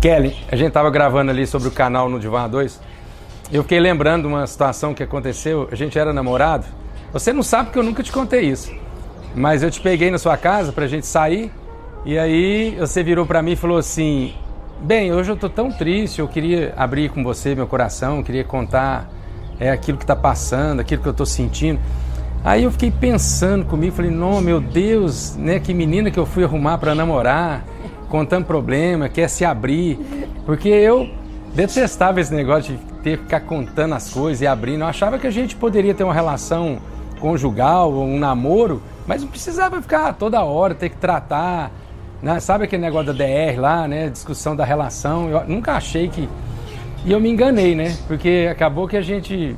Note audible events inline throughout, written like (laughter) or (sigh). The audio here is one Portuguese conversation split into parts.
Kelly, a gente tava gravando ali sobre o canal no Divan 2. Eu fiquei lembrando uma situação que aconteceu. A gente era namorado. Você não sabe que eu nunca te contei isso. Mas eu te peguei na sua casa pra gente sair. E aí você virou pra mim e falou assim: Bem, hoje eu tô tão triste. Eu queria abrir com você meu coração. Queria contar é, aquilo que tá passando, aquilo que eu tô sentindo. Aí eu fiquei pensando comigo, falei, não, meu Deus, né, que menina que eu fui arrumar para namorar contando problema, quer se abrir. Porque eu detestava esse negócio de ter que ficar contando as coisas e abrindo. Eu achava que a gente poderia ter uma relação conjugal, um namoro, mas não precisava ficar toda hora, ter que tratar. Né? Sabe aquele negócio da DR lá, né? Discussão da relação. Eu nunca achei que. E eu me enganei, né? Porque acabou que a gente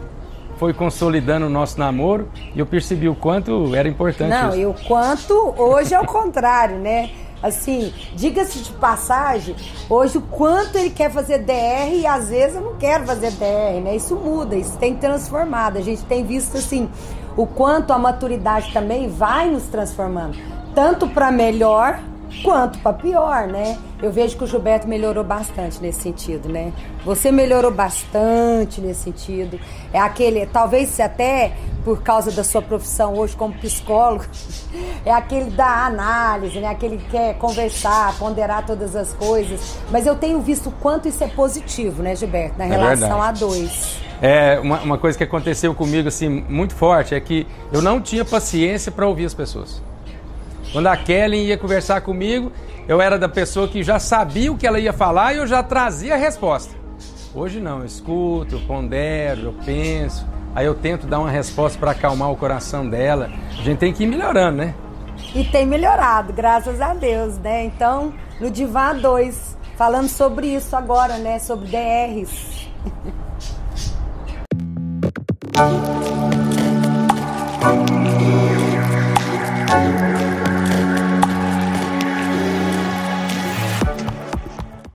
foi consolidando o nosso namoro e eu percebi o quanto era importante Não, isso. e o quanto hoje é o contrário, né? Assim, diga-se de passagem, hoje o quanto ele quer fazer DR e às vezes eu não quero fazer DR, né? Isso muda, isso tem transformado. A gente tem visto assim o quanto a maturidade também vai nos transformando, tanto para melhor quanto para pior, né? Eu vejo que o Gilberto melhorou bastante nesse sentido, né? Você melhorou bastante nesse sentido. É aquele, talvez até por causa da sua profissão hoje como psicólogo, (laughs) é aquele da análise, né? Aquele que quer conversar, ponderar todas as coisas. Mas eu tenho visto o quanto isso é positivo, né, Gilberto, na É relação verdade. a dois. É, uma, uma coisa que aconteceu comigo assim muito forte é que eu não tinha paciência para ouvir as pessoas. Quando a Kelly ia conversar comigo, eu era da pessoa que já sabia o que ela ia falar e eu já trazia a resposta. Hoje não, eu escuto, eu pondero, eu penso, aí eu tento dar uma resposta para acalmar o coração dela. A gente tem que ir melhorando, né? E tem melhorado, graças a Deus, né? Então, no Divã 2, falando sobre isso agora, né? Sobre DRs. (laughs)